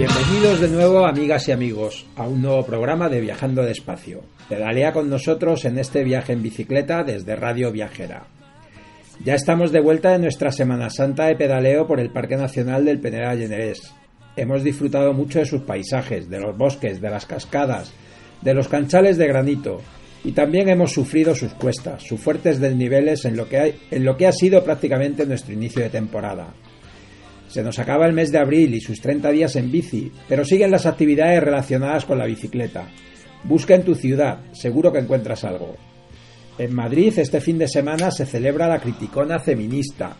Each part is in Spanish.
Bienvenidos de nuevo, amigas y amigos, a un nuevo programa de Viajando Despacio. Pedalea con nosotros en este viaje en bicicleta desde Radio Viajera. Ya estamos de vuelta en nuestra Semana Santa de pedaleo por el Parque Nacional del Penedal Llenarés. Hemos disfrutado mucho de sus paisajes, de los bosques, de las cascadas, de los canchales de granito y también hemos sufrido sus cuestas, sus fuertes desniveles en lo que ha sido prácticamente nuestro inicio de temporada. Se nos acaba el mes de abril y sus 30 días en bici, pero siguen las actividades relacionadas con la bicicleta. Busca en tu ciudad, seguro que encuentras algo. En Madrid este fin de semana se celebra la Criticona Feminista,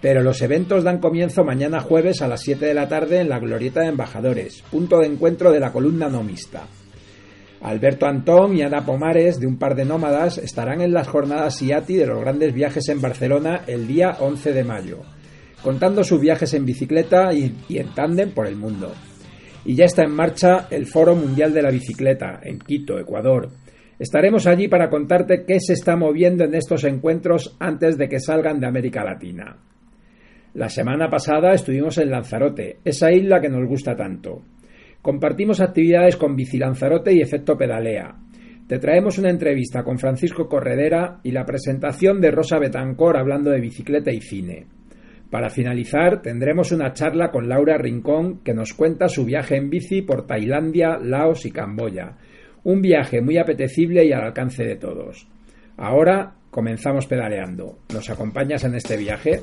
pero los eventos dan comienzo mañana jueves a las 7 de la tarde en la Glorieta de Embajadores, punto de encuentro de la columna nomista. Alberto Antón y Ana Pomares, de un par de nómadas, estarán en las jornadas IATI de los grandes viajes en Barcelona el día 11 de mayo, contando sus viajes en bicicleta y, en tándem por el mundo. Y ya está en marcha el Foro Mundial de la Bicicleta, en Quito, Ecuador. Estaremos allí para contarte qué se está moviendo en estos encuentros antes de que salgan de América Latina. La semana pasada estuvimos en Lanzarote, esa isla que nos gusta tanto. Compartimos actividades con Bici Lanzarote y Efecto Pedalea. Te traemos una entrevista con Francisco Corredera y la presentación de Rosa Betancor hablando de bicicleta y cine. Para finalizar, tendremos una charla con Laura Rincón que nos cuenta su viaje en bici por Tailandia, Laos y Camboya. Un viaje muy apetecible y al alcance de todos. Ahora comenzamos pedaleando. ¿Nos acompañas en este viaje?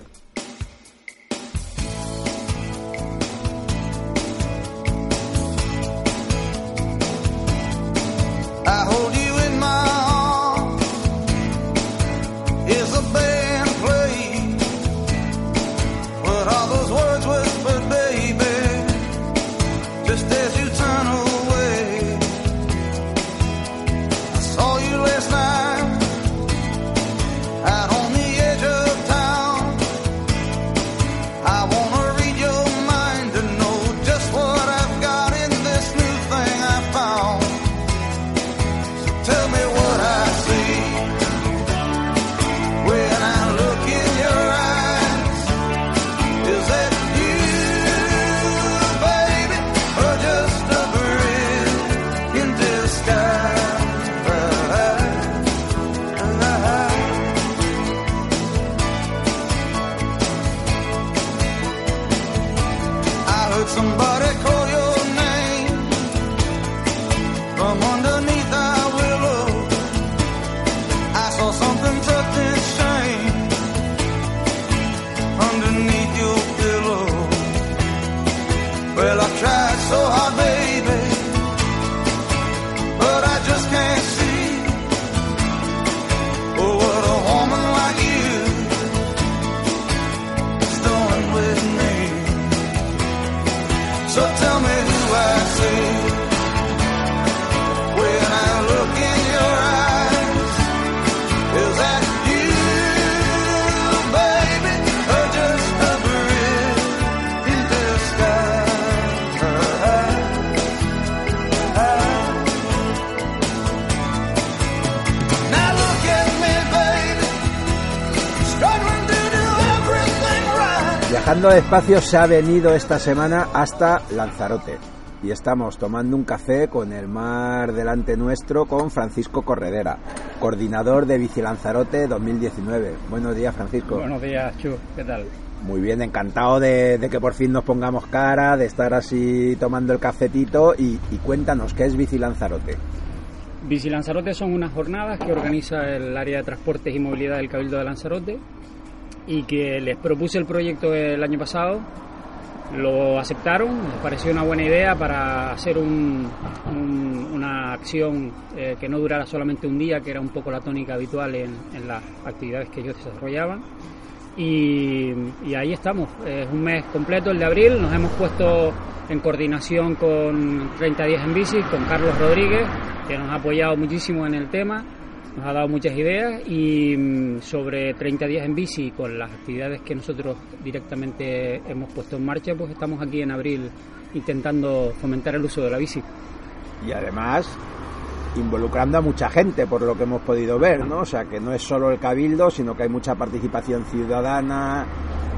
Viajando despacio se ha venido esta semana hasta Lanzarote y estamos tomando un café con el mar delante nuestro con Francisco Corredera, coordinador de Bici Lanzarote 2019. Buenos días, Francisco. Buenos días, Chu. ¿Qué tal? Muy bien, encantado de, de que por fin nos pongamos cara, de estar así tomando el cafetito y, y cuéntanos, ¿qué es Bici Lanzarote? Bici Lanzarote son unas jornadas que organiza el área de transportes y movilidad del Cabildo de Lanzarote y que les propuse el proyecto el año pasado. Lo aceptaron, les pareció una buena idea para hacer un- un- una acción eh, que no durara solamente un día, que era un poco la tónica habitual en, en las actividades que ellos desarrollaban. Y, y ahí estamos, es un mes completo, el de abril, nos hemos puesto en coordinación con 30 días en bici, con Carlos Rodríguez, que nos ha apoyado muchísimo en el tema, nos ha dado muchas ideas y mm, sobre 30 días en bici, con las actividades que nosotros directamente hemos puesto en marcha, pues estamos aquí en abril intentando fomentar el uso de la bici. Y además involucrando a mucha gente, por lo que hemos podido ver, ¿no? O sea, que no es solo el cabildo, sino que hay mucha participación ciudadana,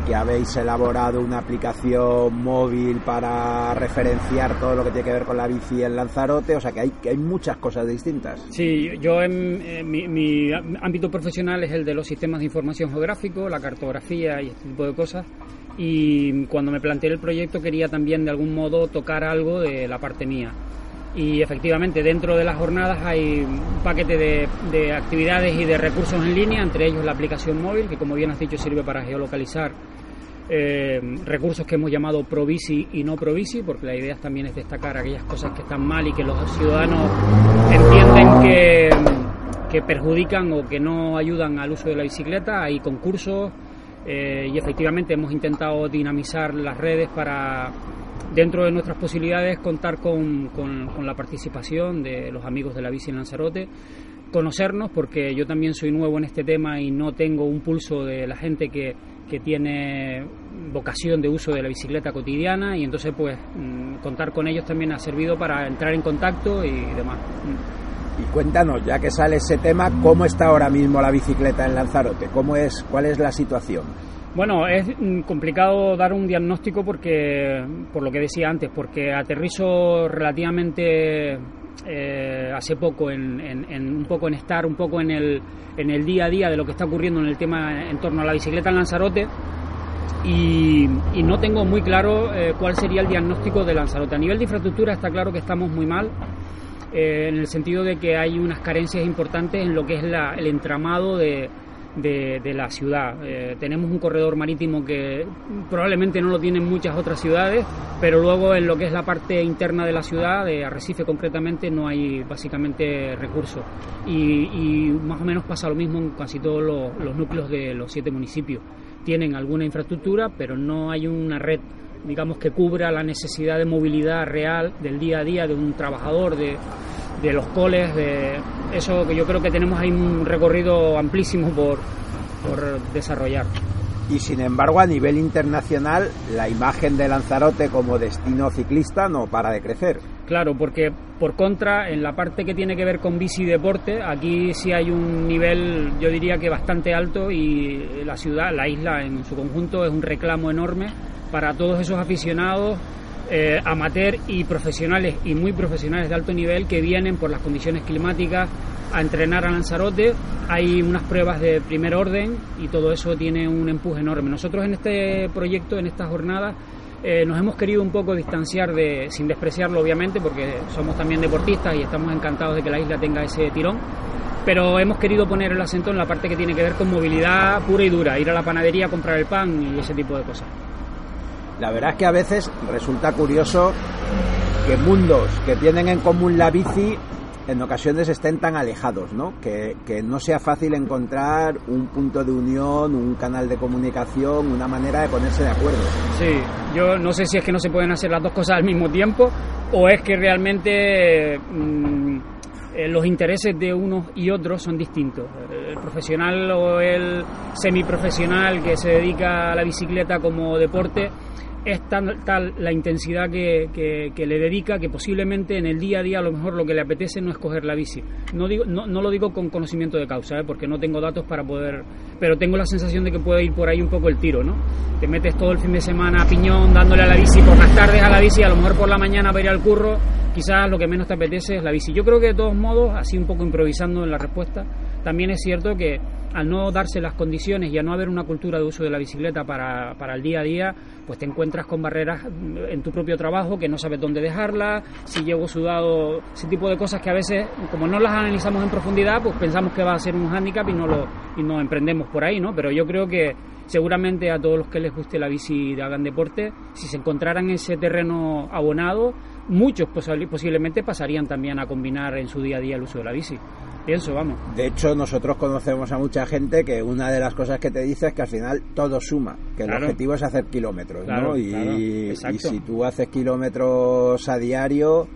que habéis elaborado una aplicación móvil para referenciar todo lo que tiene que ver con la bici en Lanzarote, o sea, que hay, que hay muchas cosas distintas. Sí, yo en, en mi, mi ámbito profesional es el de los sistemas de información geográfico, la cartografía y este tipo de cosas. Y cuando me planteé el proyecto quería también de algún modo tocar algo de la parte mía. Y efectivamente dentro de las jornadas hay un paquete de, de actividades y de recursos en línea, entre ellos la aplicación móvil, que como bien has dicho sirve para geolocalizar eh, recursos que hemos llamado Probici y no Probici, porque la idea también es destacar aquellas cosas que están mal y que los ciudadanos entienden que, que perjudican o que no ayudan al uso de la bicicleta. Hay concursos eh, y efectivamente hemos intentado dinamizar las redes para, dentro de nuestras posibilidades, contar con, con- la participación de los amigos de la bici en Lanzarote conocernos porque yo también soy nuevo en este tema y no tengo un pulso de la gente que, que tiene vocación de uso de la bicicleta cotidiana y entonces pues mm, contar con ellos también ha servido para entrar en contacto y demás. Y cuéntanos, ya que sale ese tema, ¿cómo está ahora mismo la bicicleta en Lanzarote? ¿Cómo es, ¿Cuál es la situación? Bueno, es mm, complicado dar un diagnóstico porque, por lo que decía antes, porque aterrizo relativamente eh, hace poco en, en- un poco en estar un poco en el, en el día a día de lo que está ocurriendo en el tema en torno a la bicicleta en Lanzarote y, y no tengo muy claro eh, cuál sería el diagnóstico de Lanzarote. A nivel de infraestructura está claro que estamos muy mal. eh, en el sentido de que hay unas carencias importantes en lo que es la- el entramado de, de- de la ciudad. Eh, tenemos un corredor marítimo que probablemente no lo tienen muchas otras ciudades, pero luego en lo que es la parte interna de la ciudad, de Arrecife concretamente, no hay básicamente recursos. Y, y más o menos pasa lo mismo en casi todos los, los núcleos de los siete municipios. Tienen alguna infraestructura, pero no hay una red digamos que cubra la necesidad de movilidad real del día a día de un trabajador, de, de los coles, de eso que yo creo que tenemos ahí un recorrido amplísimo por, por desarrollar. Y sin embargo, a nivel internacional, la imagen de Lanzarote como destino ciclista no para de crecer. Claro, porque por contra, en la parte que tiene que ver con bici y deporte, aquí sí hay un nivel, yo diría que bastante alto y la ciudad, la isla en su conjunto es un reclamo enorme para todos esos aficionados eh, amateur y profesionales y muy profesionales de alto nivel que vienen por las condiciones climáticas a entrenar a Lanzarote. Hay unas pruebas de primer orden y todo eso tiene un empuje enorme. Nosotros en este proyecto, en estas jornadas, eh, nos hemos querido un poco distanciar de, sin despreciarlo obviamente, porque somos también deportistas y estamos encantados de que la isla tenga ese tirón, pero hemos querido poner el acento en la parte que tiene que ver con movilidad pura y dura, ir a la panadería a comprar el pan y ese tipo de cosas. La verdad es que a veces resulta curioso que mundos que tienen en común la bici en ocasiones estén tan alejados, ¿no? Que, que no sea fácil encontrar un punto de unión, un canal de comunicación, una manera de ponerse de acuerdo. Sí, yo no sé si es que no se pueden hacer las dos cosas al mismo tiempo o es que realmente mm, eh, los intereses de unos y otros son distintos. El profesional o el semiprofesional que se dedica a la bicicleta como deporte es tan, tal la intensidad que, que- le dedica que posiblemente en el día a día a lo mejor lo que le apetece no es coger la bici. No, digo, no, no lo digo con conocimiento de causa, ¿eh? porque no tengo datos para poder... Pero tengo la sensación de que puede ir por ahí un poco el tiro, ¿no? Te metes todo el fin de semana a piñón dándole a la bici, por las tardes a la bici, a lo mejor por la mañana para ir al curro, quizás lo que menos te apetece es la bici. Yo creo que de todos modos, así un poco improvisando en la respuesta, también es cierto que al no darse las condiciones y a no haber una cultura de uso de la bicicleta para, para el día a día, pues te encuentras con barreras mm, en tu propio trabajo que no sabes dónde dejarla, si llego sudado, ese tipo de cosas que a veces, como no las analizamos en profundidad, pues pensamos que va a ser un hándicap y no lo y nos emprendemos por ahí, ¿no? Pero yo creo que seguramente a todos los que les guste la bici y hagan deporte, si se encontraran ese terreno abonado, muchos posi- posiblemente pasarían también a combinar en su día a día el uso de la bici. Pienso, vamos. De hecho, nosotros conocemos a mucha gente que una de las cosas que te dice es que al final todo suma, que el objetivo es hacer kilómetros, Claro, ¿no? Y, claro, y si tú haces kilómetros a diario,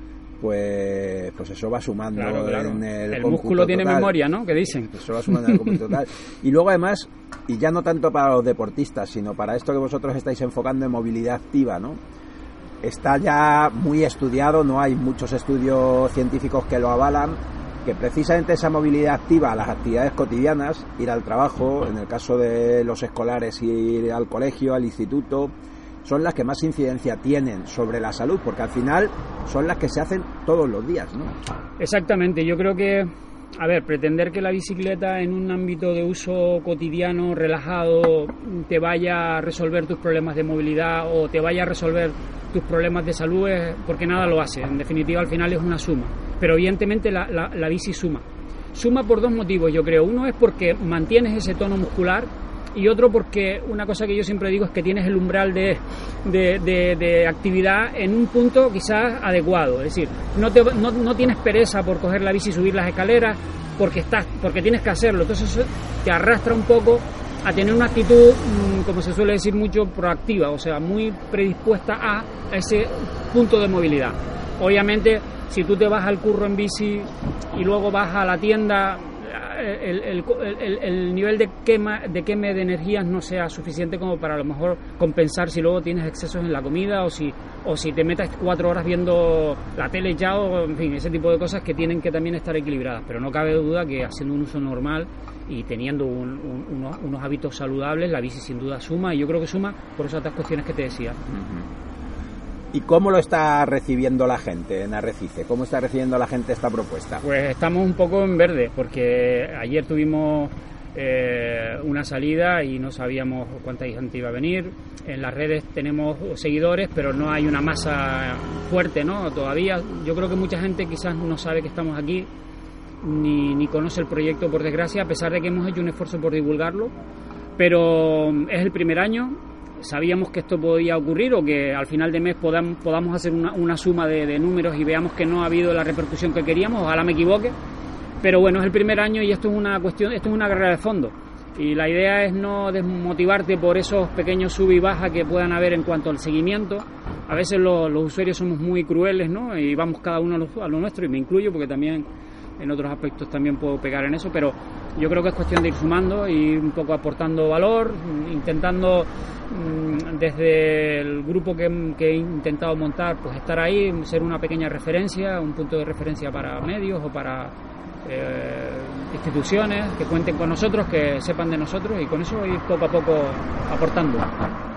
pues, pues eso va sumando Claro, claro. en el, músculo tiene memoria, ¿no? Que dicen. Eso va sumando en el cómputo total. Y luego además, y ya no tanto para los deportistas, sino para esto que vosotros estáis enfocando en movilidad activa, ¿no? Está ya muy estudiado, no hay muchos estudios científicos que lo avalan, que precisamente esa movilidad activa, las actividades cotidianas, ir al trabajo, en el caso de los escolares ir al colegio, al instituto, son las que más incidencia tienen sobre la salud, porque al final son las que se hacen todos los días, ¿no? Exactamente, yo creo que, a ver, pretender que la bicicleta en un ámbito de uso cotidiano, relajado, te vaya a resolver tus problemas de movilidad o te vaya a resolver tus problemas de salud es porque nada lo hace. En definitiva, al final es una suma. Pero evidentemente la, la, la bici suma. Suma por dos motivos, yo creo. Uno es porque mantienes ese tono muscular y otro porque una cosa que yo siempre digo es que tienes el umbral de, de, de- actividad en un punto quizás adecuado. Es decir, no, te, no, no tienes pereza por coger la bici y subir las escaleras porque, estás, porque tienes que hacerlo. Entonces te arrastra un poco a tener una actitud, mm, como se suele decir mucho, proactiva, o sea, muy predispuesta a ese punto de movilidad. Obviamente, si tú te vas al curro en bici y luego vas a la tienda, el, el- el- el nivel de quema de queme de energías no sea suficiente como para a lo mejor compensar si luego tienes excesos en la comida o si o si te metes cuatro horas viendo la tele ya o en fin ese tipo de cosas que tienen que también estar equilibradas. Pero no cabe duda que haciendo un uso normal y teniendo un- un- unos, unos hábitos saludables la bici sin duda suma y yo creo que suma por esas otras cuestiones que te decía ¿Y cómo lo está recibiendo la gente en Arrecife? ¿Cómo está recibiendo la gente esta propuesta? Pues estamos un poco en verde, porque ayer tuvimos eh, una salida y no sabíamos cuánta gente iba a venir. En las redes tenemos seguidores, pero no hay una masa fuerte, ¿no? Todavía. Yo creo que mucha gente quizás no sabe que estamos aquí, ni, ni conoce el proyecto, por desgracia, a pesar de que hemos hecho un esfuerzo por divulgarlo. Pero es el primer año, sabíamos que esto podía ocurrir o que al final de mes podamos, podamos hacer una, una suma de, de números y veamos que no ha habido la repercusión que queríamos, ojalá me equivoque, pero bueno, es el primer año y esto es una cuestión, esto es una carrera de fondo. Y la idea es no desmotivarte por esos pequeños sub y baja que puedan haber en cuanto al seguimiento. A veces lo- los usuarios somos muy crueles, ¿no? Y vamos cada uno a lo, a lo nuestro, y me incluyo porque también en otros aspectos también puedo pegar en eso, pero yo creo que es cuestión de ir sumando y un poco aportando valor, intentando mm, desde el grupo que, que he intentado montar, pues estar ahí, ser una pequeña referencia, un punto de referencia para medios o para eh, instituciones que cuenten con nosotros, que sepan de nosotros y con eso ir poco a poco aportando.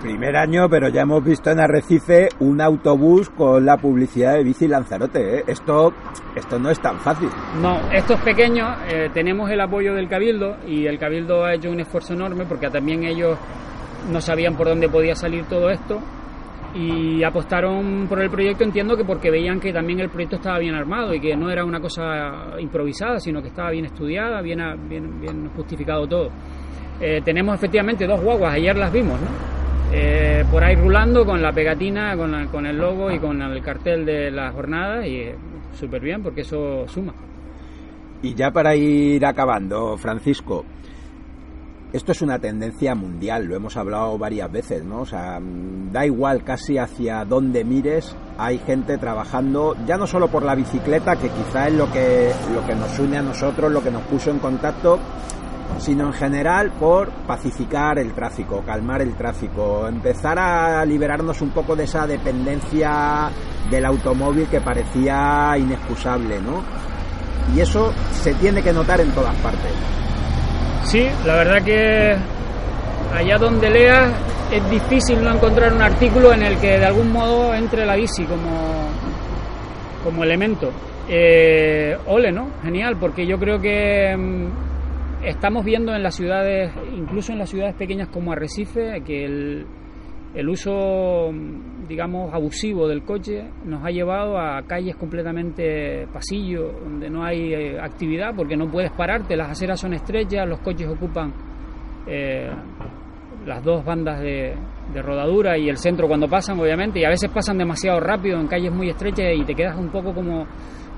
Primer año, pero ya hemos visto en Arrecife un autobús con la publicidad de Bici Lanzarote. ¿eh? Esto, esto no es tan fácil. No, estos pequeños eh, tenemos el apoyo del Cabildo y el Cabildo ha hecho un esfuerzo enorme porque también ellos no sabían por dónde podía salir todo esto y apostaron por el proyecto entiendo que porque veían que también el proyecto estaba bien armado y que no era una cosa improvisada sino que estaba bien estudiada bien bien, bien justificado todo. Eh, tenemos efectivamente dos guaguas ayer las vimos no Eh, por ahí rulando con la pegatina con, la- con el logo y con el cartel de la jornada y eh, súper bien porque eso suma. Y ya para ir acabando, Francisco, esto es una tendencia mundial, lo hemos hablado varias veces, ¿no? O sea, da igual casi hacia dónde mires, hay gente trabajando, ya no solo por la bicicleta, que quizá es lo que, lo que nos une a nosotros, lo que nos puso en contacto, sino en general por pacificar el tráfico, calmar el tráfico, empezar a liberarnos un poco de esa dependencia del automóvil que parecía inexcusable, ¿no? Y eso se tiene que notar en todas partes. Sí, la verdad que allá donde leas es difícil no encontrar un artículo en el que de algún modo entre la bici como, como elemento. Eh, ole, ¿no? Genial, porque yo creo que mm, estamos viendo en las ciudades, incluso en las ciudades pequeñas como Arrecife, que el, el uso, mm, digamos, abusivo del coche nos ha llevado a calles completamente pasillo, donde no hay eh, actividad porque no puedes pararte, las aceras son estrechas, los coches ocupan eh, las dos bandas de, de rodadura y el centro cuando pasan, obviamente, y a veces pasan demasiado rápido en calles muy estrechas y te quedas un poco como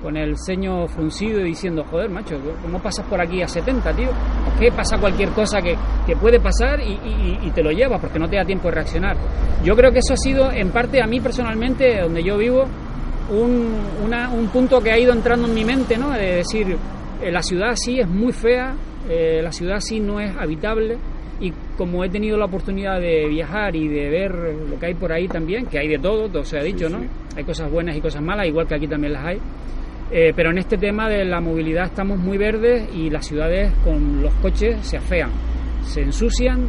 con el ceño fruncido y diciendo, joder, macho, ¿cómo pasas por aquí a 70, tío? ¿O qué pasa cualquier cosa que, que puede pasar y, y- y te lo llevas porque no te da tiempo de reaccionar? Yo creo que eso ha sido, en parte, a mí personalmente, donde yo vivo, un, una- un punto que ha ido entrando en mi mente, ¿no? De decir, eh, la ciudad sí es muy fea, eh, la ciudad sí no es habitable y como he tenido la oportunidad de viajar y de ver lo que hay por ahí también, que hay de todo, todo se ha dicho, ¿no? Hay cosas buenas y cosas malas, igual que aquí también las hay. Eh, pero en este tema de la movilidad estamos muy verdes y las ciudades con los coches se afean, se ensucian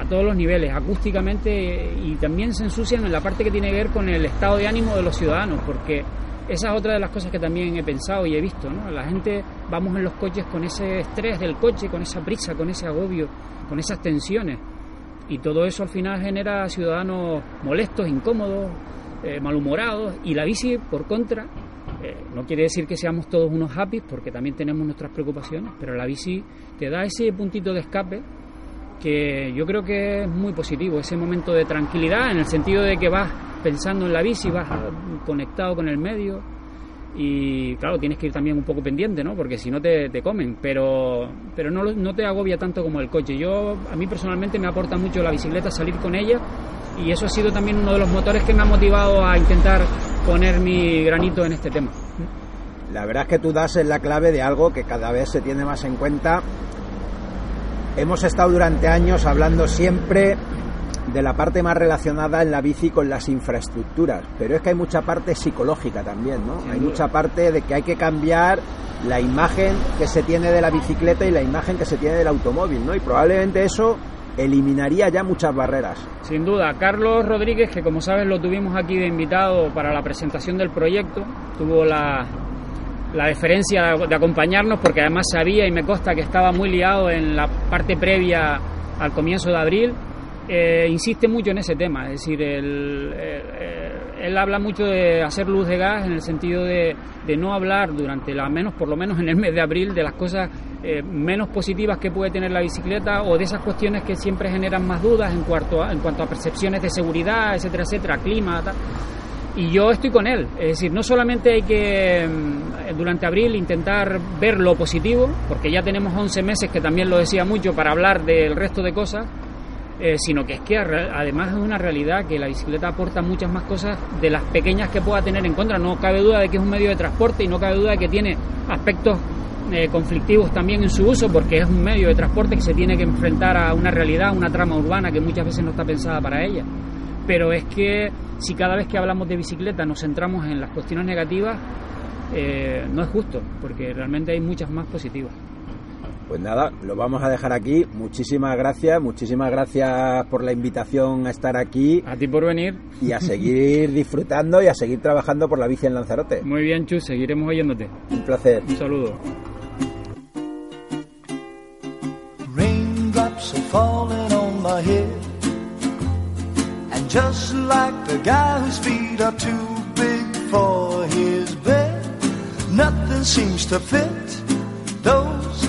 a todos los niveles, acústicamente eh, y también se ensucian en la parte que tiene que ver con el estado de ánimo de los ciudadanos, porque esa es otra de las cosas que también he pensado y he visto, ¿no? La gente vamos en los coches con ese estrés del coche, con esa prisa, con ese agobio, con esas tensiones y todo eso al final genera ciudadanos molestos, incómodos, eh, malhumorados y la bici por contra eh, no quiere decir que seamos todos unos happy porque también tenemos nuestras preocupaciones pero la bici te da ese puntito de escape que yo creo que es muy positivo ese momento de tranquilidad en el sentido de que vas pensando en la bici vas conectado con el medio y claro, tienes que ir también un poco pendiente, ¿no? Porque si no te, te comen, pero, pero no, no te agobia tanto como el coche. Yo, a mí personalmente me aporta mucho la bicicleta, salir con ella, y eso ha sido también uno de los motores que me ha motivado a intentar poner mi granito en este tema. La verdad es que tú das en la clave de algo que cada vez se tiene más en cuenta. Hemos estado durante años hablando siempre de la parte más relacionada en la bici con las infraestructuras, pero es que hay mucha parte psicológica también, ¿no? Sin hay duda. mucha parte de que hay que cambiar la imagen que se tiene de la bicicleta y la imagen que se tiene del automóvil, ¿no? Y probablemente eso eliminaría ya muchas barreras. Sin duda, Carlos Rodríguez, que como sabes lo tuvimos aquí de invitado para la presentación del proyecto, tuvo la, la deferencia de acompañarnos porque además sabía y me consta que estaba muy liado en la parte previa al comienzo de abril. Eh, insiste mucho en ese tema, es decir, él, eh, él habla mucho de hacer luz de gas en el sentido de, de no hablar durante la menos, por lo menos en el mes de abril, de las cosas eh, menos positivas que puede tener la bicicleta o de esas cuestiones que siempre generan más dudas en cuanto a, en cuanto a percepciones de seguridad, etcétera, etcétera, clima. Y yo estoy con él, es decir, no solamente hay que mm, durante abril intentar ver lo positivo, porque ya tenemos 11 meses, que también lo decía mucho, para hablar del resto de cosas, eh, sino que es que además es una realidad que la bicicleta aporta muchas más cosas de las pequeñas que pueda tener en contra. No cabe duda de que es un medio de transporte y no cabe duda de que tiene aspectos eh, conflictivos también en su uso, porque es un medio de transporte que se tiene que enfrentar a una realidad, una trama urbana que muchas veces no está pensada para ella. Pero es que si cada vez que hablamos de bicicleta nos centramos en las cuestiones negativas, eh, no es justo, porque realmente hay muchas más positivas. Pues nada, lo vamos a dejar aquí. Muchísimas gracias, muchísimas gracias por la invitación a estar aquí A ti por venir. y a seguir disfrutando y a seguir trabajando por la bici en Lanzarote. Muy bien, Chus, seguiremos oyéndote. Un placer. Un saludo. Raindrops are falling on my head. And just like the guy whose feet are too big for his bed, nothing seems to fit. Those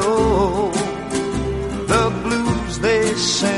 know the blues they sing.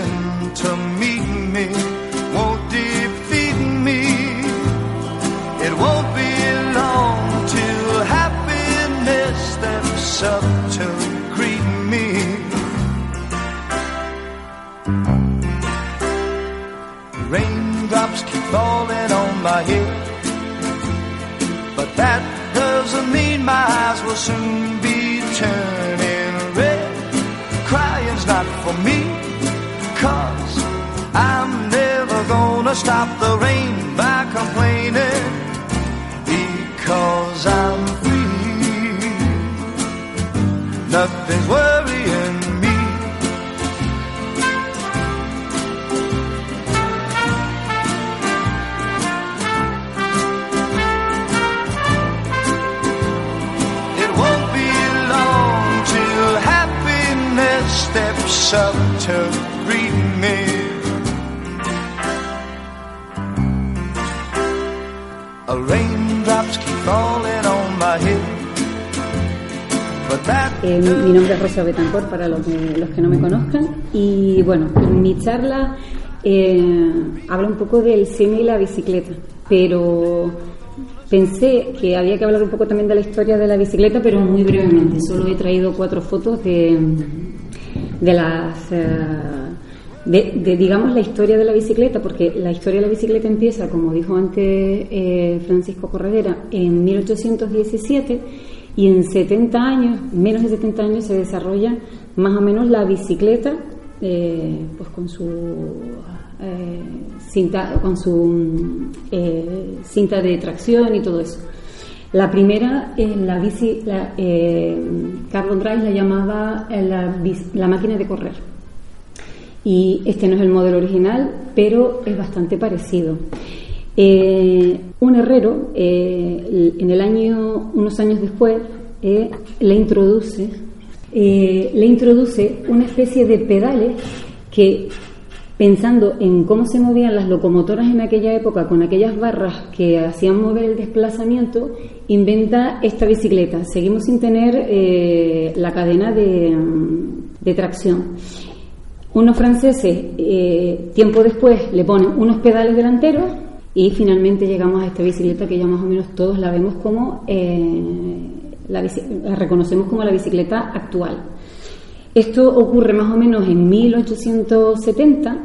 Betancourt para los, que- los que no me conozcan y bueno, mi charla eh, un poco del cine y la bicicleta, pero pensé que había que hablar un poco también de la historia de la bicicleta, pero muy brevemente. Solo he traído cuatro fotos de, de las... eh, de, de, digamos, la historia de la bicicleta, porque la historia de la bicicleta empieza, como dijo antes eh, Francisco Corredera, en 1817 y en 70 años, menos de 70 años, se desarrolla más o menos la bicicleta, eh, pues con su eh, cinta, con su eh, cinta de tracción y todo eso. La primera, la bici, la, eh, Carl Drive la llamaba la máquina de correr. Y este no es el modelo original, pero es bastante parecido. Eh, un herrero, eh, en el año, unos años después, eh, le introduce, le introduce una especie de pedales que, pensando en cómo se movían las locomotoras en aquella época con aquellas barras que hacían mover el desplazamiento, inventa esta bicicleta. Seguimos sin tener la cadena de, de tracción. Unos franceses, tiempo después, le ponen unos pedales delanteros y finalmente llegamos a esta bicicleta que ya más o menos todos la vemos como, eh, la, reconocemos como la bicicleta actual. Esto ocurre más o menos en 1870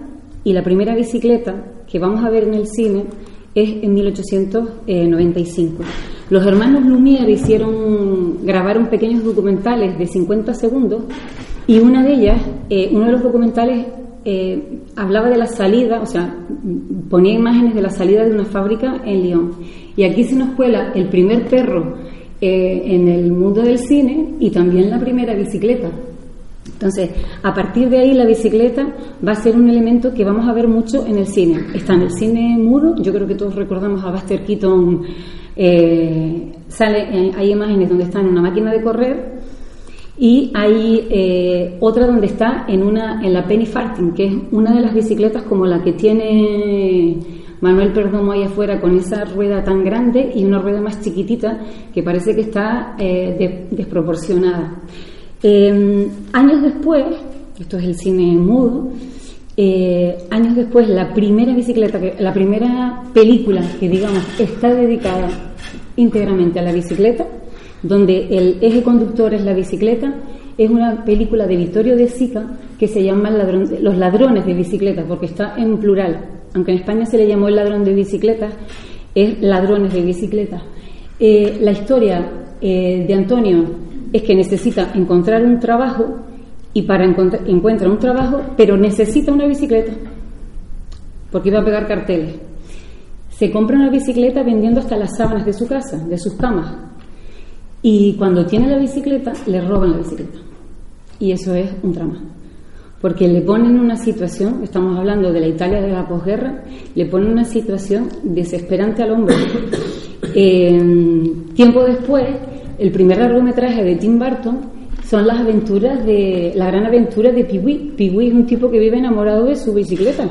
y la primera bicicleta que vamos a ver en el cine es en 1895. Los hermanos Lumière hicieron, grabaron pequeños documentales de 50 segundos y una de ellas, eh, uno de los documentales eh, hablaba de la salida, o sea, ponía imágenes de la salida de una fábrica en Lyon. Y aquí se nos cuela el primer perro eh, en el mundo del cine y también la primera bicicleta. Entonces, a partir de ahí la bicicleta va a ser un elemento que vamos a ver mucho en el cine. Está en el cine mudo, yo creo que todos recordamos a Buster Keaton, eh, sale, eh, hay imágenes donde está en una máquina de correr y hay eh, otra donde está en, una, en la Penny Farthing, que es una de las bicicletas como la que tiene Manuel Perdomo ahí afuera con esa rueda tan grande y una rueda más chiquitita que parece que está eh, de- desproporcionada. Eh, años después, esto es el cine mudo, eh, años después la primera bicicleta, la primera película que digamos está dedicada íntegramente a la bicicleta, donde el eje conductor es la bicicleta, es una película de Vittorio De Sica que se llama Ladrón- Los ladrones de bicicletas, porque está en plural. Aunque en España se le llamó el ladrón de bicicletas, es ladrones de bicicletas. Eh, la historia eh, de Antonio es que necesita encontrar un trabajo y para encontrar encuentra un trabajo, pero necesita una bicicleta porque iba a pegar carteles. Se compra una bicicleta vendiendo hasta las sábanas de su casa, de sus camas. Y cuando tiene la bicicleta, le roban la bicicleta. Y eso es un drama. Porque le ponen una situación, estamos hablando de la Italia de la posguerra, le ponen una situación desesperante al hombre. Eh, tiempo después, el primer largometraje de Tim Burton son las aventuras de, la gran aventura de Pee-wee. Pee-wee es un tipo que vive enamorado de su bicicleta.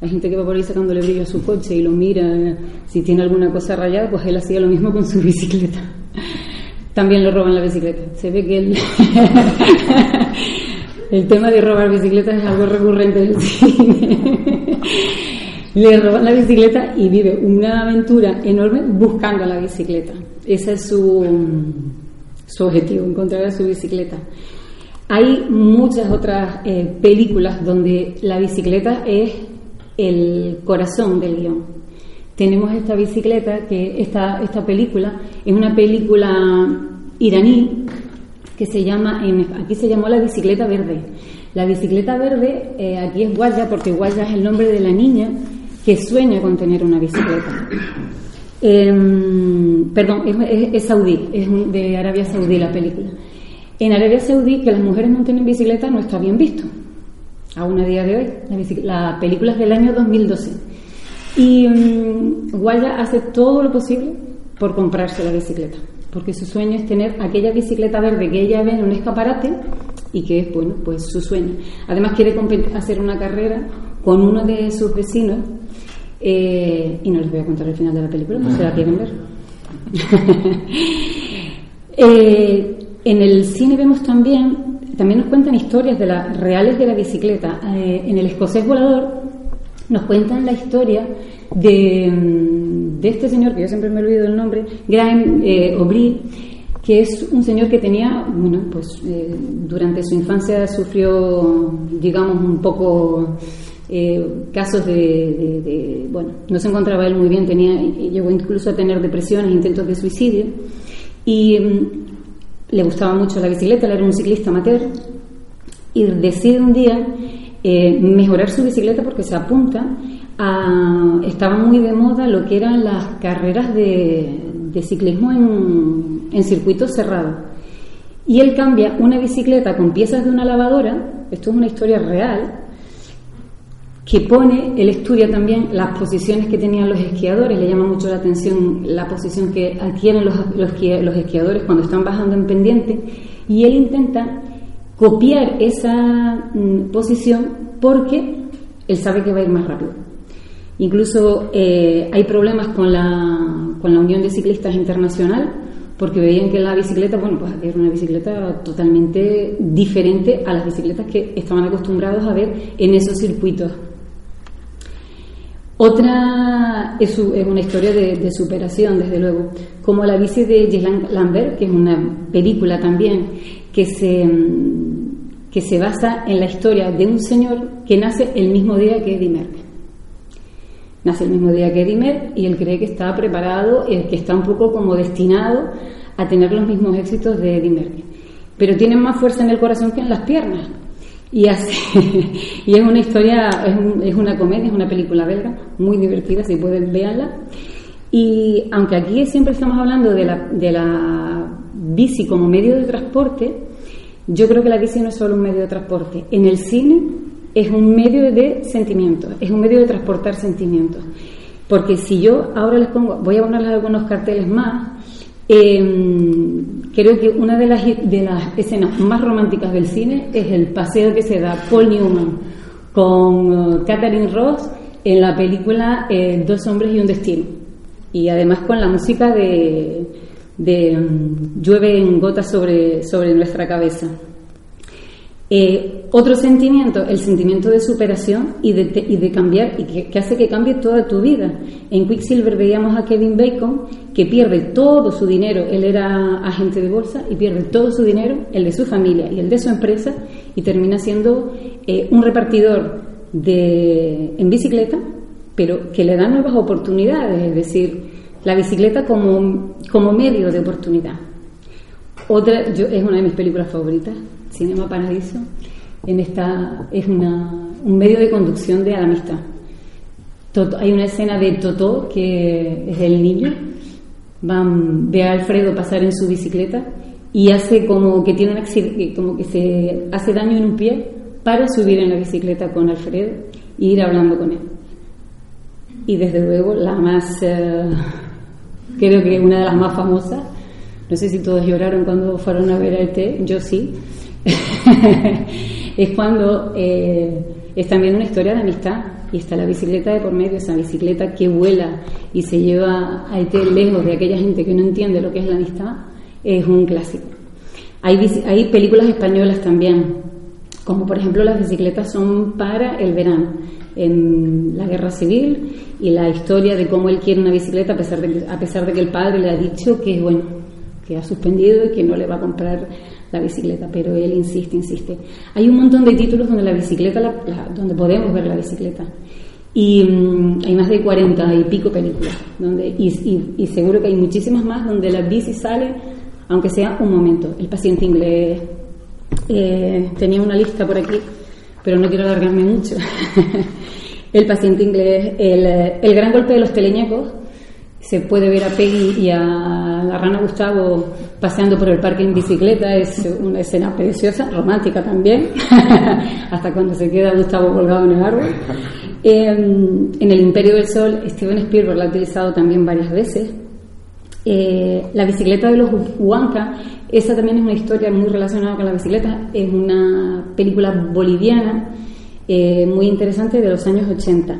Hay gente que va por ahí sacándole brillo a su coche y lo mira, si tiene alguna cosa rayada, pues él hacía lo mismo con su bicicleta. También le roban la bicicleta. Se ve que el, el tema de robar bicicletas es algo recurrente en el cine. Le roban la bicicleta y vive una aventura enorme buscando la bicicleta. Ese es su, su objetivo, encontrar a su bicicleta. Hay muchas otras eh, películas donde la bicicleta es el corazón del guion. Tenemos esta bicicleta, que esta, esta película es una película iraní que se llama, en- aquí se llamó La bicicleta verde. La bicicleta verde, eh, aquí es Guaya, porque Guaya es el nombre de la niña que sueña con tener una bicicleta. Em, perdón, es, es- es saudí, es de Arabia Saudí la película. En Arabia Saudí que las mujeres no tienen bicicleta no está bien visto, aún a día de hoy. La, la película es del año 2012. Y mm, Guaya hace todo lo posible por comprarse la bicicleta, porque su sueño es tener aquella bicicleta verde que ella ve en un escaparate y que es, bueno, pues su sueño. Además quiere hacer una carrera con uno de sus vecinos eh, y no les voy a contar el final de la película, pues se la quieren ver. Eh, en el cine vemos también, también nos cuentan historias de las reales de la bicicleta. Eh, en el escocés volador nos cuentan la historia de, mm, de este señor, que yo siempre me olvido el nombre, Graham eh, que es un señor que tenía, bueno, pues eh, durante su infancia sufrió, digamos, un poco eh, casos de- bueno, no se encontraba él muy bien, tenía, llegó incluso a tener depresiones, intentos de suicidio, y mm, le gustaba mucho la bicicleta, él era un ciclista amateur, y decide un día eh, mejorar su bicicleta porque se apunta a... Estaba muy de moda lo que eran las carreras de, de ciclismo en, en circuitos cerrados. Y él cambia una bicicleta con piezas de una lavadora, esto es una historia real, que pone, él estudia también las posiciones que tenían los esquiadores, le llama mucho la atención la posición que adquieren los, los, los esquiadores cuando están bajando en pendiente, y él intenta copiar esa mm, posición porque él sabe que va a ir más rápido. Incluso eh, hay problemas con la, con la Unión de Ciclistas Internacional porque veían que la bicicleta, bueno, pues era una bicicleta totalmente diferente a las bicicletas que estaban acostumbrados a ver en esos circuitos. Otra es, una historia de, superación, desde luego, como la bici de Jean Lambert, que es una película también que se, mm, que se basa en la historia de un señor que nace el mismo día que Eddie Merckx. Nace el mismo día que Eddie Merckx y él cree que está preparado, eh, que está un poco como destinado a tener los mismos éxitos de Eddie Merckx. Pero tiene más fuerza en el corazón que en las piernas. Y, así, y es una historia, es, un- es una comedia, es una película belga, muy divertida, si pueden verla. Y aunque aquí siempre estamos hablando de la, de la bici como medio de transporte, yo creo que la bici no es solo un medio de transporte. En el cine es un medio de sentimientos, es un medio de transportar sentimientos. Porque si yo ahora les pongo, voy a ponerles algunos carteles más, eh, creo que una de las, de las escenas más románticas del cine es el paseo que se da Paul Newman con eh, Catherine Ross en la película eh, Dos hombres y un destino. Y además con la música de, mm, Llueve en gotas sobre, sobre nuestra cabeza. Eh, otro sentimiento, el sentimiento de superación y de, te- y de cambiar, y que, que hace que cambie toda tu vida. En Quicksilver veíamos a Kevin Bacon que pierde todo su dinero, él era agente de bolsa y pierde todo su dinero, el de su familia y el de su empresa, y termina siendo eh, un repartidor de, en bicicleta, pero que le da nuevas oportunidades, es decir, la bicicleta como, como medio de oportunidad. Otra yo, es una de mis películas favoritas, Cinema Paradiso. En esta es una, un medio de conducción de la amistad. Toto- hay una escena de Totó que es el niño, van, ve a Alfredo pasar en su bicicleta y hace como que tiene un accidente, como que se hace daño en un pie para subir en la bicicleta con Alfredo e ir hablando con él. Y desde luego la más, eh, creo que una de las más famosas, no sé si todos lloraron cuando fueron a ver el té, yo sí, es cuando eh, es también una historia de amistad y está la bicicleta de por medio, esa bicicleta que vuela y se lleva a ET lejos de aquella gente que no entiende lo que es la amistad, es un clásico. Hay, hay películas españolas también, como por ejemplo las bicicletas son para el verano, en la guerra civil y la historia de cómo él quiere una bicicleta a pesar de que, a pesar de que el padre le ha dicho que bueno, que ha suspendido y que no le va a comprar la bicicleta, pero él insiste, insiste. Hay un montón de títulos donde la bicicleta, la- la- donde podemos ver la bicicleta. Y mm, hay más de 40 y pico películas, donde, y, y- y seguro que hay muchísimas más donde la bici sale, aunque sea un momento. El paciente inglés, eh, tenía una lista por aquí, pero no quiero alargarme mucho. el paciente inglés, el, el gran golpe de los teleñecos, se puede ver a Peggy y a la rana Gustavo paseando por el parque en bicicleta, es una escena preciosa, romántica también, hasta cuando se queda Gustavo colgado en el árbol. Eh, en el Imperio del Sol, Steven Spielberg la ha utilizado también varias veces. Eh, la bicicleta de los Huanca, esa también es una historia muy relacionada con la bicicleta, es una película boliviana eh, muy interesante de los años 80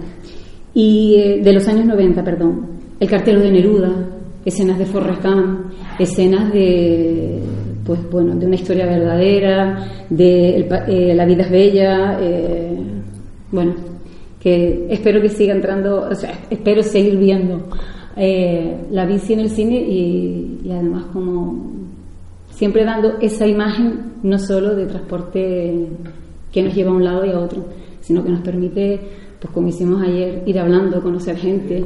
y eh, de los años 90, perdón. El cartero de Neruda, escenas de Forrest Gump, escenas de pues bueno, de una historia verdadera, de eh, La vida es bella, bueno, que espero que siga entrando, o sea, espero seguir viendo la bici en el cine y, y además como siempre dando esa imagen no solo de transporte que nos lleva a un lado y a otro, sino que nos permite, pues como hicimos ayer, ir hablando, conocer gente.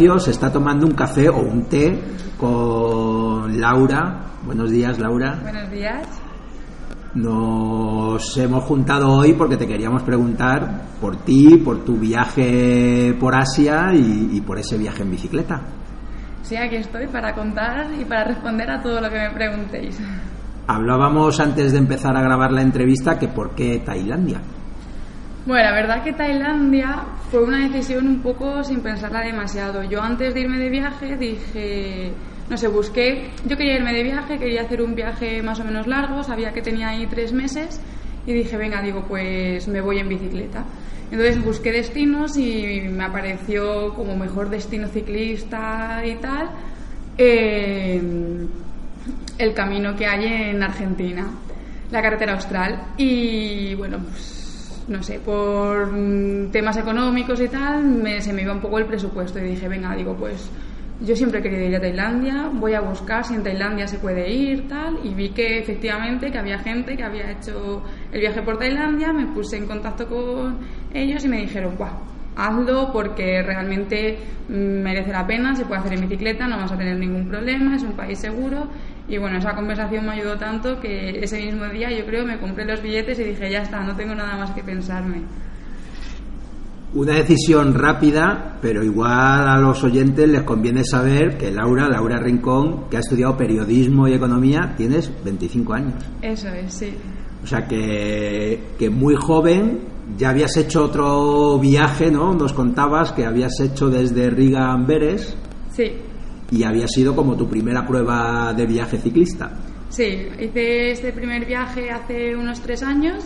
Se está tomando un café o un té con Laura. Buenos días, Laura. Buenos días. Nos hemos juntado hoy porque te queríamos preguntar por ti, por tu viaje por Asia y, y por ese viaje en bicicleta. Sí, aquí estoy para contar y para responder a todo lo que me preguntéis. Hablábamos antes de empezar a grabar la entrevista que por qué Tailandia. Bueno, la verdad que Tailandia fue una decisión un poco sin pensarla demasiado. Yo antes de irme de viaje dije, no sé, busqué, yo quería irme de viaje, quería hacer un viaje más o menos largo, sabía que tenía ahí tres meses y dije, venga, digo, pues me voy en bicicleta. Entonces busqué destinos y me apareció como mejor destino ciclista y tal el camino que hay en Argentina, la carretera austral. Y bueno, pues no sé, por mm, temas económicos y tal, me- se me iba un poco el presupuesto y dije, venga, digo, pues yo siempre he querido ir a Tailandia, voy a buscar si en Tailandia se puede ir, tal, y vi que efectivamente que había gente que había hecho el viaje por Tailandia, me puse en contacto con ellos y me dijeron, guau, hazlo porque realmente mm, merece la pena, se puede hacer en bicicleta, no vas a tener ningún problema, es un país seguro. Y bueno, esa conversación me ayudó tanto que ese mismo día yo creo me compré los billetes y dije, ya está, no tengo nada más que pensarme. Una decisión rápida, pero igual a los oyentes les conviene saber que Laura, Laura Rincón, que ha estudiado periodismo y economía, tienes 25 años. Eso es, sí. O sea que, que muy joven ya habías hecho otro viaje, ¿no? Nos contabas que habías hecho desde Riga a Amberes Sí, y había sido como tu primera prueba de viaje ciclista. sí, hice este primer viaje hace unos tres años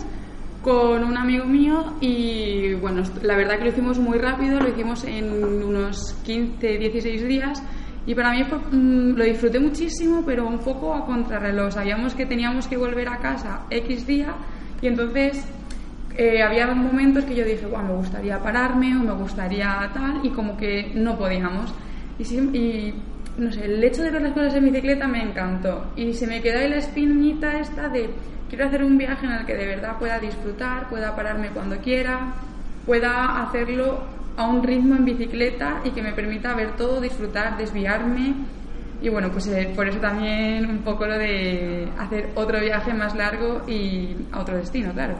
con un amigo mío y bueno, la verdad que lo hicimos muy rápido, lo hicimos en unos 15, 16 días y para mí mm, lo disfruté muchísimo, pero un poco a contrarreloj. Sabíamos que teníamos que volver a casa X día y entonces eh, había momentos que yo dije, bueno, me gustaría pararme o me gustaría tal y como que no podíamos. Y, no sé, el hecho de ver las cosas en bicicleta me encantó y se me quedó ahí la espinita esta de quiero hacer un viaje en el que de verdad pueda disfrutar, pueda pararme cuando quiera, pueda hacerlo a un ritmo en bicicleta y que me permita ver todo, disfrutar, desviarme y bueno, pues eh, por eso también un poco lo de hacer otro viaje más largo y a otro destino, claro.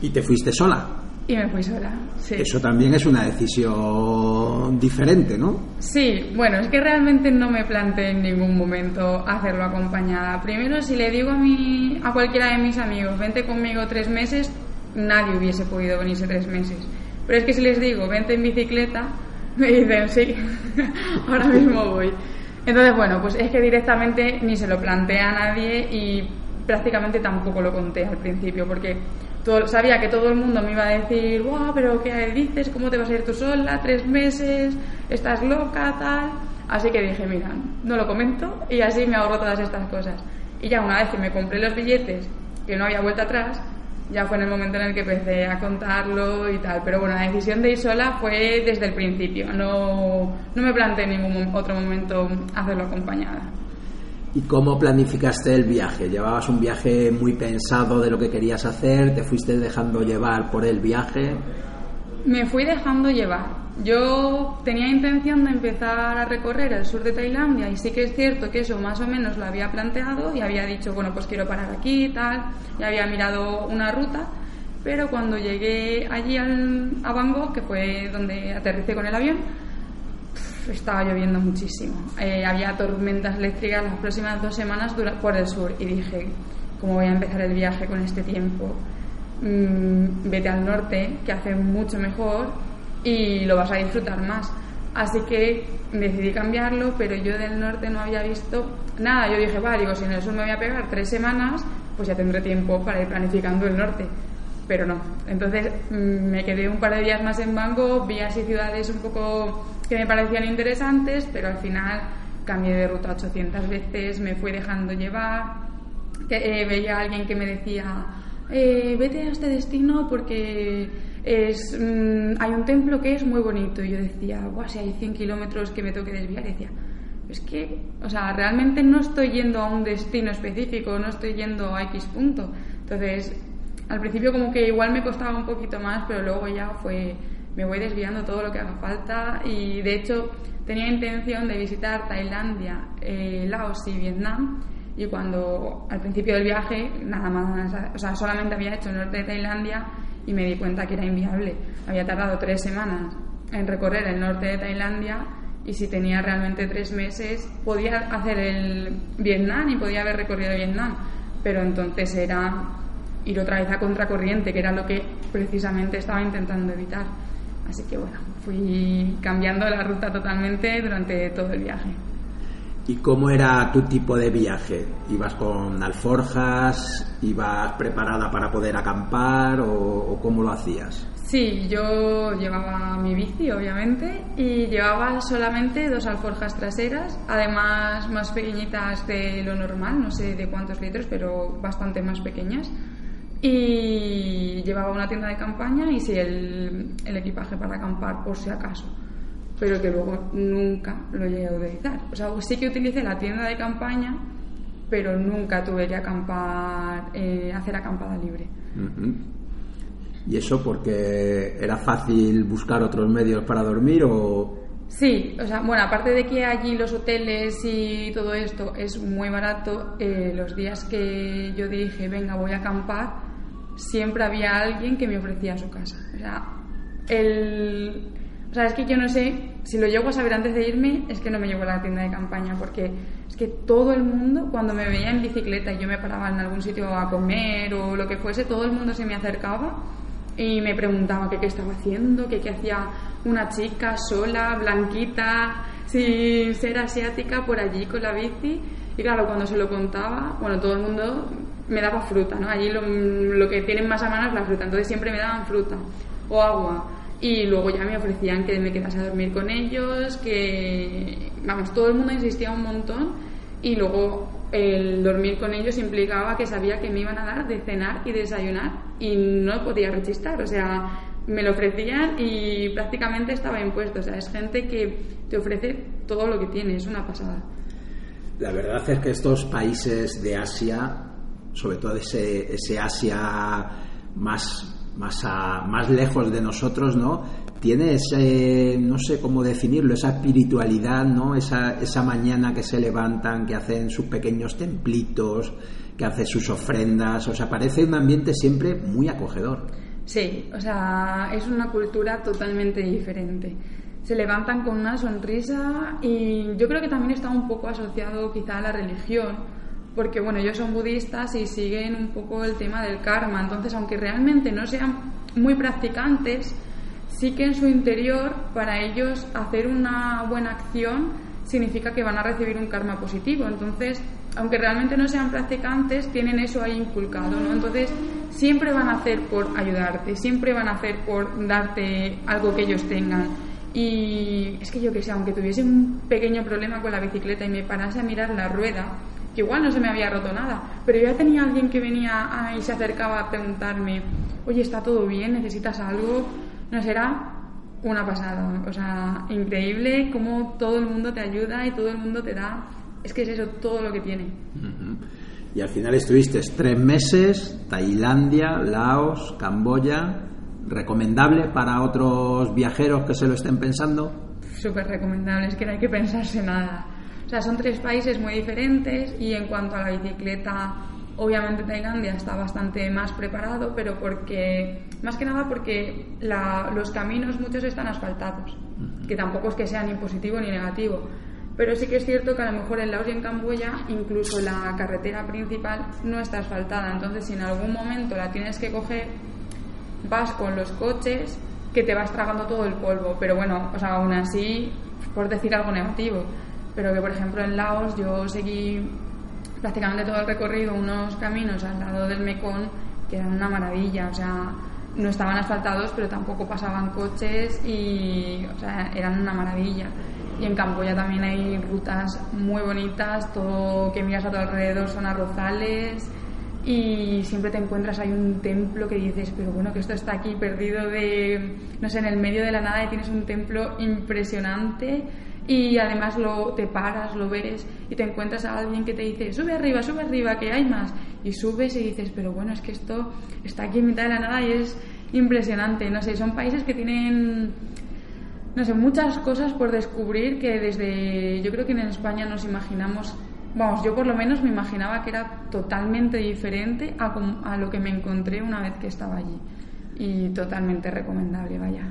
Y te fuiste sola. Y me fui sola, sí. Eso también es una decisión diferente, ¿no? Sí, bueno, es que realmente no me planteé en ningún momento hacerlo acompañada. Primero, si le digo a, mi, a cualquiera de mis amigos, vente conmigo tres meses, nadie hubiese podido venirse tres meses. Pero es que si les digo, vente en bicicleta, me dicen, sí, ahora mismo voy. Entonces, bueno, pues es que directamente ni se lo planteé a nadie y prácticamente tampoco lo conté al principio, porque todo- sabía que todo el mundo me iba a decir, guau, pero ¿qué dices? ¿Cómo te vas a ir tú sola? ¿Tres meses? ¿Estás loca? Tal. Así que dije, mira, no lo comento y así me ahorro todas estas cosas. Y ya una vez que me compré los billetes, que no había vuelta atrás, ya fue en el momento en el que empecé a contarlo y tal. Pero bueno, la decisión de ir sola fue desde el principio. No, no me planteé en ningún otro momento hacerlo acompañada. ¿Y cómo planificaste el viaje? ¿Llevabas un viaje muy pensado de lo que querías hacer? ¿Te fuiste dejando llevar por el viaje? Me fui dejando llevar. Yo tenía intención de empezar a recorrer el sur de Tailandia y sí que es cierto que eso más o menos lo había planteado y había dicho, bueno, pues quiero parar aquí y tal, y había mirado una ruta, pero cuando llegué allí al- a Bangkok, que fue donde aterricé con el avión, estaba lloviendo muchísimo. Eh, había tormentas eléctricas las próximas dos semanas por el sur y dije, ¿cómo voy a empezar el viaje con este tiempo? Mm, vete al norte, que hace mucho mejor y lo vas a disfrutar más. Así que decidí cambiarlo, pero yo del norte no había visto nada. Yo dije, vale, digo, si en el sur me voy a pegar tres semanas, pues ya tendré tiempo para ir planificando el norte. Pero no. Entonces mm, me quedé un par de días más en Bangkok, vi así ciudades un poco que me parecían interesantes, pero al final cambié de ruta 800 veces, me fui dejando llevar. Eh, veía a alguien que me decía, eh, vete a este destino porque es, mm, hay un templo que es muy bonito. Y yo decía, Buah, si hay 100 kilómetros que me tengo que desviar. Y decía, es que, o sea, realmente no estoy yendo a un destino específico, no estoy yendo a X punto. Entonces, al principio como que igual me costaba un poquito más, pero luego ya fue, me voy desviando todo lo que haga falta. Y de hecho tenía intención de visitar Tailandia, eh, Laos y Vietnam. Y cuando al principio del viaje nada más, o sea, solamente había hecho el norte de Tailandia y me di cuenta que era inviable. Había tardado tres semanas en recorrer el norte de Tailandia y si tenía realmente tres meses podía hacer el Vietnam y podía haber recorrido Vietnam, pero entonces era ir otra vez a contracorriente, que era lo que precisamente estaba intentando evitar. Así que bueno, fui cambiando la ruta totalmente durante todo el viaje. ¿Y cómo era tu tipo de viaje? ¿Ibas con alforjas? ¿Ibas preparada para poder acampar? ¿O, o cómo lo hacías? Sí, yo llevaba mi bici, obviamente, y llevaba solamente dos alforjas traseras, además más pequeñitas de lo normal, no sé de cuántos litros, pero bastante más pequeñas. Y llevaba una tienda de campaña y sí, el, el equipaje para acampar, por si acaso. Pero que luego nunca lo llegué a utilizar. O sea, sí que utilicé la tienda de campaña, pero nunca tuve que acampar, eh, hacer acampada libre. ¿Y eso porque era fácil buscar otros medios para dormir o...? Sí, o sea, bueno, aparte de que allí los hoteles y todo esto es muy barato, eh, los días que yo dije, venga, voy a acampar, siempre había alguien que me ofrecía su casa. O sea, el, O sea, es que yo no sé, si lo llego a saber antes de irme, es que no me llevo a la tienda de campaña, porque es que todo el mundo, cuando me veía en bicicleta y yo me paraba en algún sitio a comer o lo que fuese, todo el mundo se me acercaba y me preguntaba que qué estaba haciendo, que qué hacía una chica sola, blanquita, sin ser asiática, por allí con la bici. Y claro, cuando se lo contaba, bueno, todo el mundo me daba fruta, ¿no? Allí lo, que tienen más a mano es la fruta, entonces siempre me daban fruta o agua. Y luego ya me ofrecían que me quedase a dormir con ellos, que, vamos, todo el mundo insistía un montón. Y luego el dormir con ellos implicaba que sabía que me iban a dar de cenar y desayunar y no podía rechistar, o sea, me lo ofrecían y prácticamente estaba impuesto, o sea, es gente que te ofrece todo lo que tiene, es una pasada. La verdad es que estos países de Asia, sobre todo ese, ese Asia más, más, a- más lejos de nosotros, ¿no? Tiene ese, no sé cómo definirlo, esa espiritualidad, ¿no? Esa, esa mañana que se levantan, que hacen sus pequeños templitos, que hacen sus ofrendas, o sea, parece un ambiente siempre muy acogedor. Sí, o sea, es una cultura totalmente diferente. Se levantan con una sonrisa y yo creo que también está un poco asociado quizá a la religión, porque bueno, ellos son budistas y siguen un poco el tema del karma, entonces aunque realmente no sean muy practicantes, sí que en su interior para ellos hacer una buena acción significa que van a recibir un karma positivo. Entonces, aunque realmente no sean practicantes, tienen eso ahí inculcado, ¿no? Entonces, siempre van a hacer por ayudarte, siempre van a hacer por darte algo que ellos tengan. Y es que yo que sé, aunque tuviese un pequeño problema con la bicicleta y me parase a mirar la rueda, que igual no se me había roto nada, pero ya tenía alguien que venía ah, y se acercaba a preguntarme, oye, ¿está todo bien? ¿Necesitas algo? No será una pasada, o sea, increíble cómo todo el mundo te ayuda y todo el mundo te da, es que es eso, todo lo que tiene. Y al final estuviste tres meses, Tailandia, Laos, Camboya, recomendable para otros viajeros que se lo estén pensando. Súper recomendable, es que no hay que pensarse nada. O sea, son tres países muy diferentes y en cuanto a la bicicleta, obviamente Tailandia está bastante más preparado, pero porque, más que nada porque la- los caminos muchos están asfaltados, que tampoco es que sea ni positivo ni negativo. Pero sí que es cierto que a lo mejor en Laos y en Camboya incluso la carretera principal no está asfaltada, entonces si en algún momento la tienes que coger, vas con los coches que te vas tragando todo el polvo, pero bueno, o sea, aún así, por decir algo negativo, pero que por ejemplo en Laos yo seguí prácticamente todo el recorrido unos caminos al lado del Mekong que eran una maravilla, o sea, no estaban asfaltados, pero tampoco pasaban coches y, o sea, eran una maravilla. Y en Camboya también hay rutas muy bonitas, todo que miras a tu alrededor son arrozales y siempre te encuentras hay un templo que dices, pero bueno, que esto está aquí perdido de, no sé, en el medio de la nada y tienes un templo impresionante y además lo, te paras, lo ves y te encuentras a alguien que te dice, sube arriba, sube arriba, que hay más. Y subes y dices, pero bueno, es que esto está aquí en mitad de la nada y es impresionante. No sé, son países que tienen, no sé, muchas cosas por descubrir que desde, yo creo que en España nos imaginamos, vamos, yo por lo menos me imaginaba que era totalmente diferente a, a lo que me encontré una vez que estaba allí. Y totalmente recomendable, vaya.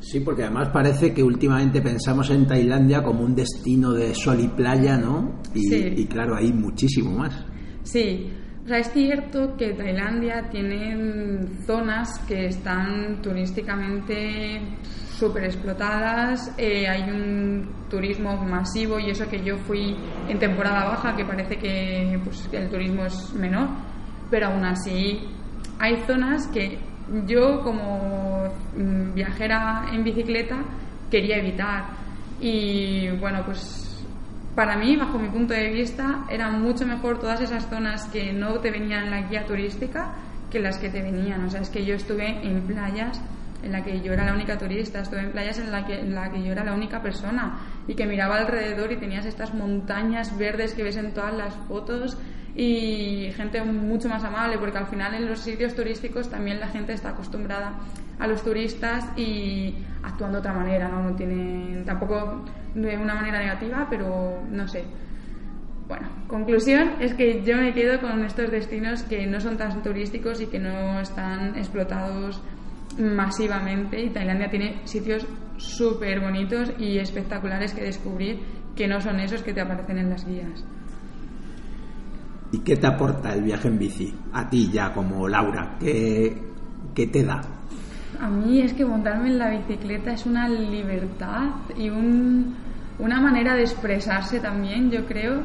Sí, porque además parece que últimamente pensamos en Tailandia como un destino de sol y playa, ¿no? Y, Sí. y claro, hay muchísimo más. Sí, o sea, es cierto que Tailandia tiene zonas que están turísticamente súper explotadas, eh, hay un turismo masivo y eso que yo fui en temporada baja, que parece que pues, que el turismo es menor, pero aún así hay zonas que yo como mm, viajera en bicicleta quería evitar y bueno, pues para mí, bajo mi punto de vista, eran mucho mejor todas esas zonas que no te venían en la guía turística que las que te venían. O sea, es que yo estuve en playas en la que yo era la única turista, estuve en playas en la que, en la que yo era la única persona y que miraba alrededor y tenías estas montañas verdes que ves en todas las fotos y gente mucho más amable porque al final en los sitios turísticos también la gente está acostumbrada a los turistas y actuando de otra manera, ¿no? No tienen tampoco de una manera negativa, pero no sé. Bueno, conclusión es que yo me quedo con estos destinos que no son tan turísticos y que no están explotados masivamente y Tailandia tiene sitios súper bonitos y espectaculares que descubrir, que no son esos que te aparecen en las guías. ¿Y qué te aporta el viaje en bici? A ti ya como Laura, ¿qué, qué te da? A mí es que montarme en la bicicleta es una libertad y un- una manera de expresarse también, yo creo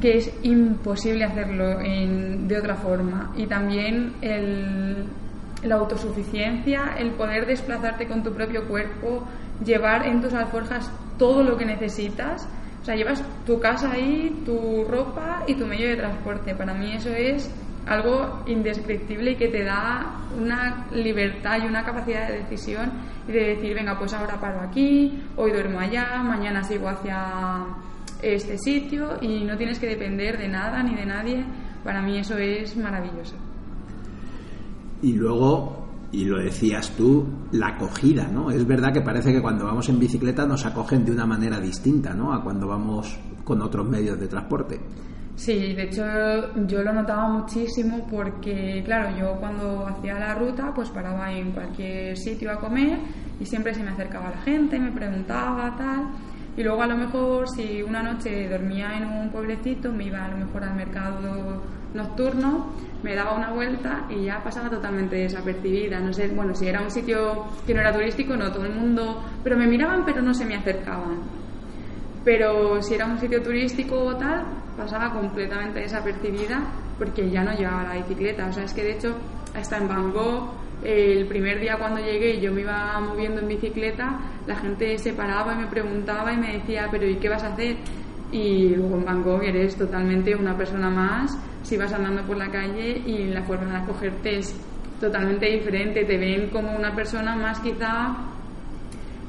que es imposible hacerlo en- de otra forma. Y también el- la autosuficiencia, el poder desplazarte con tu propio cuerpo, llevar en tus alforjas todo lo que necesitas. O sea, llevas tu casa ahí, tu ropa y tu medio de transporte. Para mí eso es algo indescriptible y que te da una libertad y una capacidad de decisión y de decir, venga, pues ahora paro aquí, hoy duermo allá, mañana sigo hacia este sitio y no tienes que depender de nada ni de nadie. Para mí eso es maravilloso. Y luego, y lo decías tú, la acogida, ¿no? Es verdad que parece que cuando vamos en bicicleta nos acogen de una manera distinta, ¿no? A cuando vamos con otros medios de transporte. Sí, de hecho yo lo notaba muchísimo porque, claro, yo cuando hacía la ruta pues paraba en cualquier sitio a comer y siempre se me acercaba la gente, me preguntaba tal. Y luego a lo mejor si una noche dormía en un pueblecito, me iba a lo mejor al mercado nocturno, me daba una vuelta y ya pasaba totalmente desapercibida. No sé, bueno, si era un sitio que no era turístico, no, todo el mundo, pero me miraban pero no se me acercaban pero si era un sitio turístico o tal, pasaba completamente desapercibida porque ya no llevaba la bicicleta. O sea, es que de hecho, hasta en Bangkok, el primer día cuando llegué yo me iba moviendo en bicicleta, la gente se paraba y me preguntaba y me decía, pero ¿y qué vas a hacer? Y luego en Bangkok eres totalmente una persona más si vas andando por la calle y la forma de acogerte es totalmente diferente. Te ven como una persona más quizá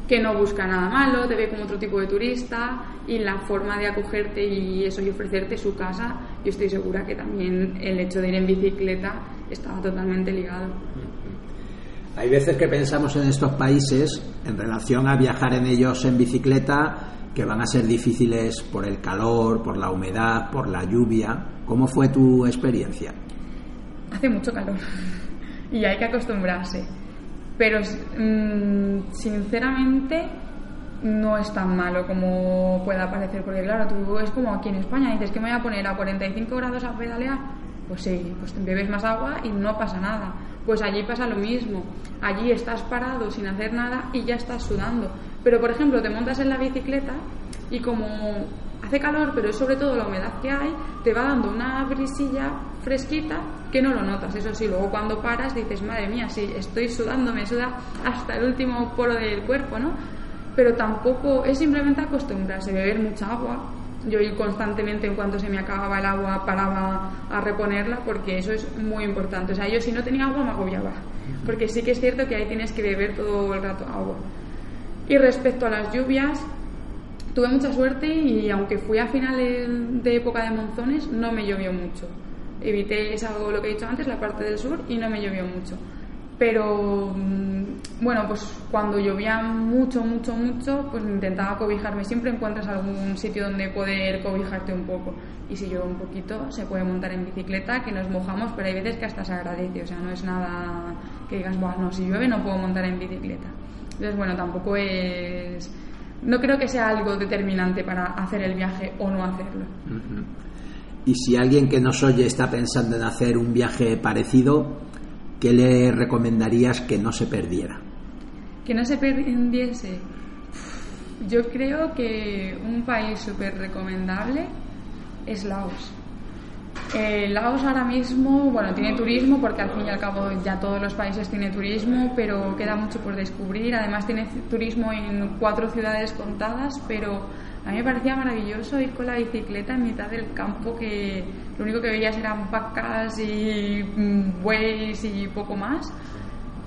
que no busca nada malo, te ve como otro tipo de turista y la forma de acogerte y eso y ofrecerte su casa, yo estoy segura que también el hecho de ir en bicicleta estaba totalmente ligado. Hay veces que pensamos en estos países en relación a viajar en ellos en bicicleta que van a ser difíciles por el calor, por la humedad, por la lluvia. ¿Cómo fue tu experiencia? Hace mucho calor y hay que acostumbrarse, pero mm, sinceramente no es tan malo como pueda parecer, porque claro, tú es como aquí en España, dices que me voy a poner a 45 grados a pedalear, pues sí, pues bebes más agua y no pasa nada. Pues allí pasa lo mismo. Allí estás parado sin hacer nada y ya estás sudando. Pero por ejemplo, te montas en la bicicleta y como hace calor, pero es sobre todo la humedad que hay, te va dando una brisilla fresquita que no lo notas. Eso sí, luego cuando paras dices, madre mía, sí, estoy sudando, me suda hasta el último poro del cuerpo, ¿no? Pero tampoco es simplemente acostumbrarse, beber mucha agua. Yo constantemente, en cuanto se me acababa el agua, paraba a reponerla porque eso es muy importante. O sea, yo si no tenía agua me agobiaba. Porque sí que es cierto que ahí tienes que beber todo el rato agua. Y respecto a las lluvias, tuve mucha suerte y aunque fui a finales de época de monzones, no me llovió mucho. Evité esa, lo que he dicho antes, la parte del sur, y no me llovió mucho. Pero mm, bueno, pues cuando llovía mucho, mucho, mucho, pues intentaba cobijarme. Siempre encuentras algún sitio donde poder cobijarte un poco. Y si llueve un poquito, se puede montar en bicicleta, que nos mojamos, pero hay veces que hasta se agradece. O sea, no es nada que digas, bueno, no, si llueve no puedo montar en bicicleta. Entonces, bueno, tampoco es. No creo que sea algo determinante para hacer el viaje o no hacerlo. Y si alguien que nos oye está pensando en hacer un viaje parecido, ¿qué le recomendarías que no se perdiera? Que no se perdiese. Yo creo que un país súper recomendable es Laos. Eh, Laos ahora mismo, bueno, tiene turismo porque al fin y al cabo ya todos los países tienen turismo, pero queda mucho por descubrir. Además tiene turismo en cuatro ciudades contadas, pero a mí me parecía maravilloso ir con la bicicleta en mitad del campo que lo único que veías eran vacas y mm, bueyes y poco más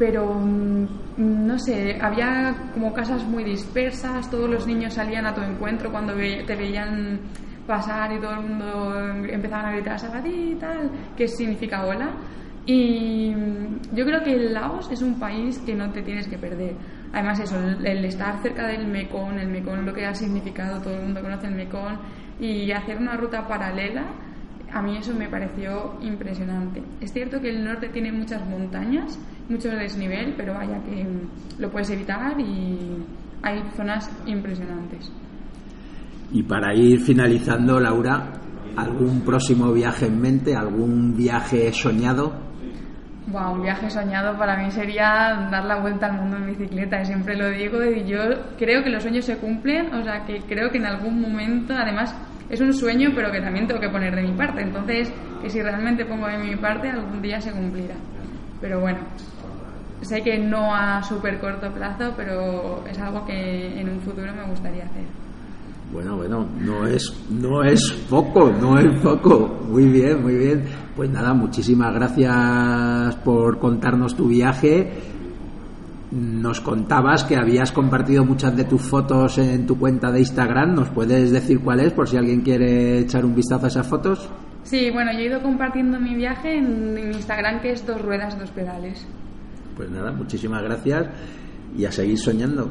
pero mm, no sé, había como casas muy dispersas, todos los niños salían a tu encuentro cuando te veían pasar y todo el mundo empezaban a gritar Sabadí y tal, que significa hola. Y mm, yo creo que Laos es un país que no te tienes que perder. Además eso, el, estar cerca del Mekong, el Mekong lo que ha significado, todo el mundo conoce el Mekong, y hacer una ruta paralela, a mí eso me pareció impresionante. Es cierto que el norte tiene muchas montañas mucho desnivel, pero vaya que lo puedes evitar y hay zonas impresionantes. Y para ir finalizando, Laura, ¿algún próximo viaje en mente? ¿Algún viaje soñado? Wow, un viaje soñado para mí sería dar la vuelta al mundo en bicicleta, y siempre lo digo, y yo creo que los sueños se cumplen, o sea que creo que en algún momento, además es un sueño, pero que también tengo que poner de mi parte, entonces que si realmente pongo de mi parte, algún día se cumplirá. Pero bueno, sé que no a súper corto plazo, pero es algo que en un futuro me gustaría hacer. Bueno, bueno, no es, no es poco, no es poco. Muy bien, muy bien. Pues nada, muchísimas gracias por contarnos tu viaje. Nos contabas que habías compartido muchas de tus fotos en tu cuenta de Instagram. ¿Nos puedes decir cuál es por si alguien quiere echar un vistazo a esas fotos? Sí, bueno, yo he ido compartiendo mi viaje en, en Instagram, que es dos ruedas, dos pedales. Pues nada, muchísimas gracias y a seguir soñando.